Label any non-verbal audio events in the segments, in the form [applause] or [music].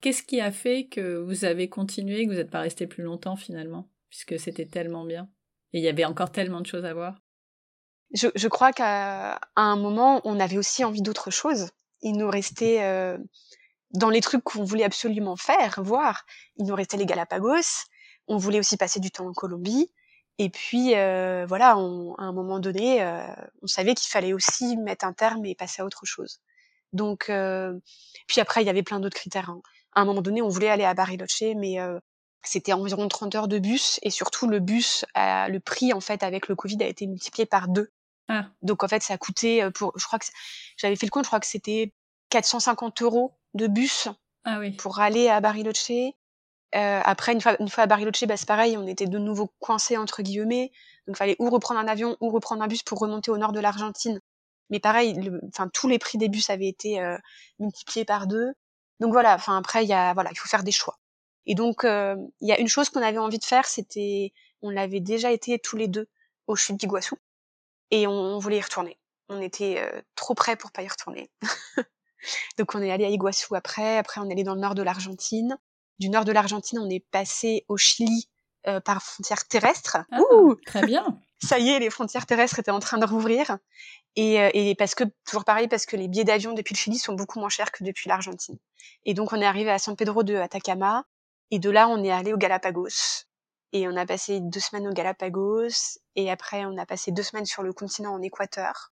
Qu'est-ce qui a fait que vous avez continué, que vous n'êtes pas resté plus longtemps finalement, puisque c'était tellement bien et il y avait encore tellement de choses à voir je, crois qu'à un moment, on avait aussi envie d'autre chose. Il nous restait euh, dans les trucs qu'on voulait absolument faire, voir. Il nous restait les Galapagos. On voulait aussi passer du temps en Colombie. Et puis euh, voilà, à un moment donné, euh, on savait qu'il fallait aussi mettre un terme et passer à autre chose. Donc, puis après, il y avait plein d'autres critères. Hein. À un moment donné, on voulait aller à Bariloche, mais euh, c'était environ 30 heures de bus et surtout le bus, le prix en fait avec le Covid a été multiplié par deux. Ah. Donc en fait, ça a coûté euh, pour, je crois que j'avais fait le compte, je crois que c'était 450 euros de bus ah oui. pour aller à Bariloche. Euh, après, une fois, une fois à Bariloche, bah, c'est pareil, on était de nouveau coincés entre guillemets. Donc, il fallait ou reprendre un avion ou reprendre un bus pour remonter au nord de l'Argentine. Mais pareil, enfin, tous les prix des bus avaient été euh, multipliés par deux. Donc voilà, enfin après, il y a, voilà, il faut faire des choix. Et donc, euh, il y a une chose qu'on avait envie de faire, c'était, on l'avait déjà été tous les deux au chute d'Iguassou, et on, on, voulait y retourner. On était euh, trop près pour pas y retourner. [laughs] donc on est allé à Iguassou après. Après, on est allé dans le nord de l'Argentine du nord de l'Argentine, on est passé au Chili euh, par frontière terrestre. Ah, Ouh très bien. Ça y est, les frontières terrestres étaient en train de rouvrir. Et, euh, et parce que, toujours pareil, parce que les billets d'avion depuis le Chili sont beaucoup moins chers que depuis l'Argentine. Et donc, on est arrivé à San Pedro de Atacama. Et de là, on est allé aux Galapagos. Et on a passé deux semaines aux Galapagos. Et après, on a passé deux semaines sur le continent en Équateur.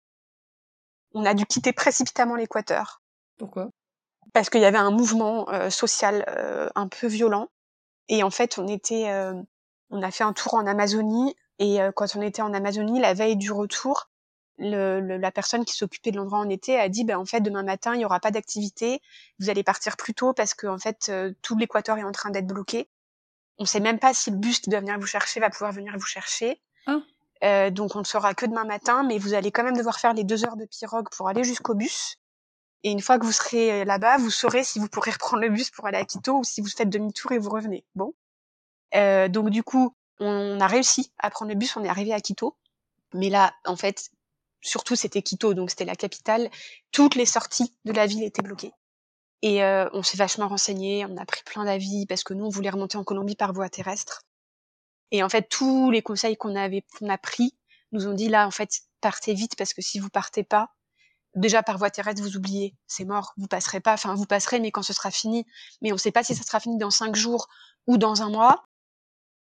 On a dû quitter précipitamment l'Équateur. Pourquoi? Parce qu'il y avait un mouvement euh, social euh, un peu violent. Et en fait, on était, euh, on a fait un tour en Amazonie. Et quand on était en Amazonie, la veille du retour, le, le, la personne qui s'occupait de l'endroit on était a dit, ben en fait, demain matin, il n'y aura pas d'activité. Vous allez partir plus tôt parce que en fait, tout l'Équateur est en train d'être bloqué. On sait même pas si le bus qui doit venir vous chercher va pouvoir venir vous chercher. Oh. Euh, donc on ne saura que demain matin, mais vous allez quand même devoir faire les deux heures de pirogue pour aller jusqu'au bus. Et une fois que vous serez là-bas, vous saurez si vous pourrez reprendre le bus pour aller à Quito ou si vous faites demi-tour et vous revenez. Bon. Euh, donc du coup, on a réussi à prendre le bus, on est arrivé à Quito. Mais là, en fait, surtout c'était Quito, donc c'était la capitale. Toutes les sorties de la ville étaient bloquées. Et euh, on s'est vachement renseigné, on a pris plein d'avis parce que nous, on voulait remonter en Colombie par voie terrestre. Et en fait, tous les conseils qu'on avait, qu'on a pris, nous ont dit là, en fait, partez vite parce que si vous partez pas, déjà par voie terrestre, vous oubliez, c'est mort, vous passerez pas, enfin vous passerez, mais quand ce sera fini, mais on ne sait pas si ça sera fini dans cinq jours ou dans un mois.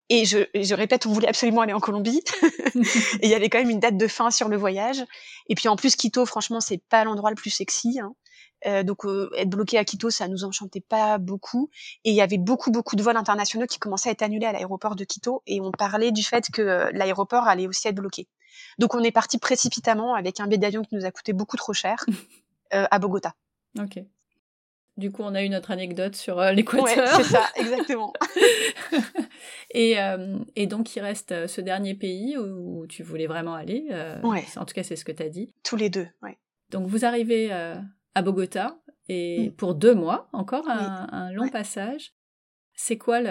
Et je, je répète, on voulait absolument aller en Colombie. [laughs] et il y avait quand même une date de fin sur le voyage. Et puis en plus, Quito, franchement, c'est pas l'endroit le plus sexy. Hein. Euh, donc euh, être bloqué à Quito, ça nous enchantait pas beaucoup. Et il y avait beaucoup beaucoup de vols internationaux qui commençaient à être annulés à l'aéroport de Quito. Et on parlait du fait que euh, l'aéroport allait aussi être bloqué. Donc on est parti précipitamment avec un billet d'avion qui nous a coûté beaucoup trop cher [laughs] euh, à Bogota. Ok. Du coup, on a eu notre anecdote sur euh, l'Équateur. Ouais, c'est ça, [laughs] exactement. Et, euh, et, donc, il reste euh, ce dernier pays où tu voulais vraiment aller. Euh, ouais. En tout cas, c'est ce que tu as dit. Tous les deux, ouais. Donc, vous arrivez à Bogota et mm. pour deux mois, encore un, oui. un long ouais. passage. C'est quoi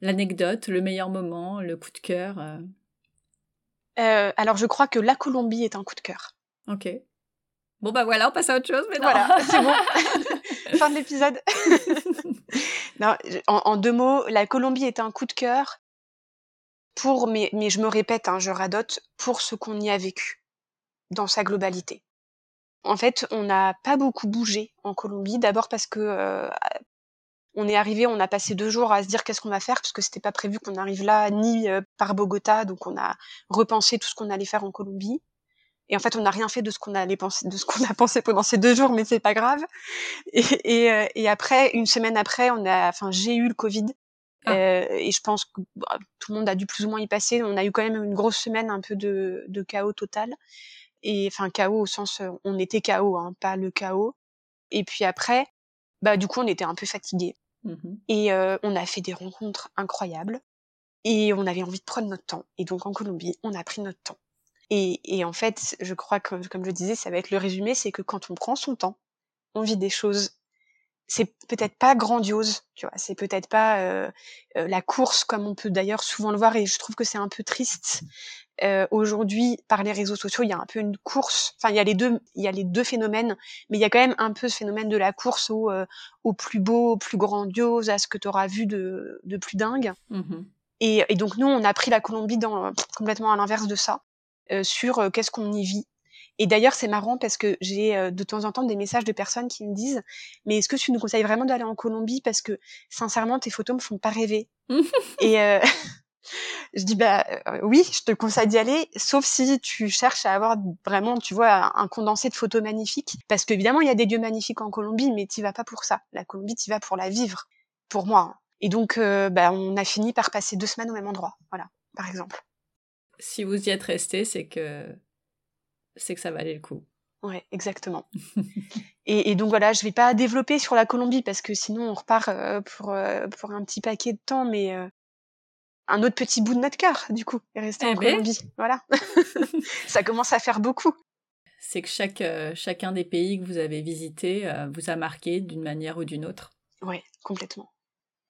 l'anecdote, le, le, meilleur moment, le coup de cœur alors je crois que la Colombie est un coup de cœur. Ok. Bon bah voilà, on passe à autre chose. Mais non. Voilà, c'est bon. [laughs] [laughs] fin de l'épisode. [laughs] en, deux mots, la Colombie est un coup de cœur pour, mais, mais je me répète, hein, je radote, pour ce qu'on y a vécu dans sa globalité. En fait, on n'a pas beaucoup bougé en Colombie. D'abord parce que euh, on est arrivé, on a passé deux jours à se dire qu'est-ce qu'on va faire parce que c'était pas prévu qu'on arrive là ni euh, par Bogota, donc on a repensé tout ce qu'on allait faire en Colombie. Et en fait, on n'a rien fait de ce qu'on allait penser, de ce qu'on a [laughs] pensé pendant ces deux jours, mais c'est pas grave. Et, et, euh, et, après, une semaine après, on a, enfin, j'ai eu le Covid. Ah. Euh, et je pense que bah, tout le monde a dû plus ou moins y passer. On a eu quand même une grosse semaine, un peu de, de chaos total. Et enfin, chaos au sens, on était chaos, hein, pas le chaos. Et puis après, bah du coup, on était un peu fatigués. Mmh. Et euh, on a fait des rencontres incroyables. Et on avait envie de prendre notre temps. Et donc en Colombie, on a pris notre temps. Et, et en fait, je crois que, comme je disais, ça va être le résumé, c'est que quand on prend son temps, on vit des choses c'est peut-être pas grandiose, tu vois, c'est peut-être pas euh, euh, la course comme on peut d'ailleurs souvent le voir et je trouve que c'est un peu triste. Euh, Aujourd'hui, par les réseaux sociaux, il y a un peu une course. Enfin, il y a les deux, il y a les deux phénomènes, mais il y a quand même un peu ce phénomène de la course au, euh, au plus beau, au plus grandiose, à ce que tu auras vu de, de plus dingue. Mmh et, et, donc nous, on a pris la Colombie dans, complètement à l'inverse de ça, sur qu'est-ce qu'on y vit. Et d'ailleurs, c'est marrant parce que j'ai euh, de temps en temps des messages de personnes qui me disent Mais est-ce que tu nous conseilles vraiment d'aller en Colombie Parce que sincèrement, tes photos me font pas rêver? [laughs] et euh, [laughs] je dis Bah euh, oui, je te conseille d'y aller, sauf si tu cherches à avoir vraiment, tu vois, un condensé de photos magnifiques. Parce qu'évidemment, il y a des lieux magnifiques en Colombie, mais tu vas pas pour ça. La Colombie, tu vas pour la vivre, pour moi. Hein. Et donc, bah, on a fini par passer deux semaines au même endroit, voilà, par exemple. Si vous y êtes resté, c'est que c'est que ça valait le coup. Ouais, exactement. [laughs] et, et, donc voilà, je vais pas développer sur la Colombie parce que sinon on repart euh, pour, euh, pour un petit paquet de temps, mais euh, un autre petit bout de notre cœur, du coup, est resté eh en ben. Colombie. Voilà. [laughs] ça commence à faire beaucoup. C'est que chaque, chacun des pays que vous avez visités vous a marqué d'une manière ou d'une autre. Ouais, complètement.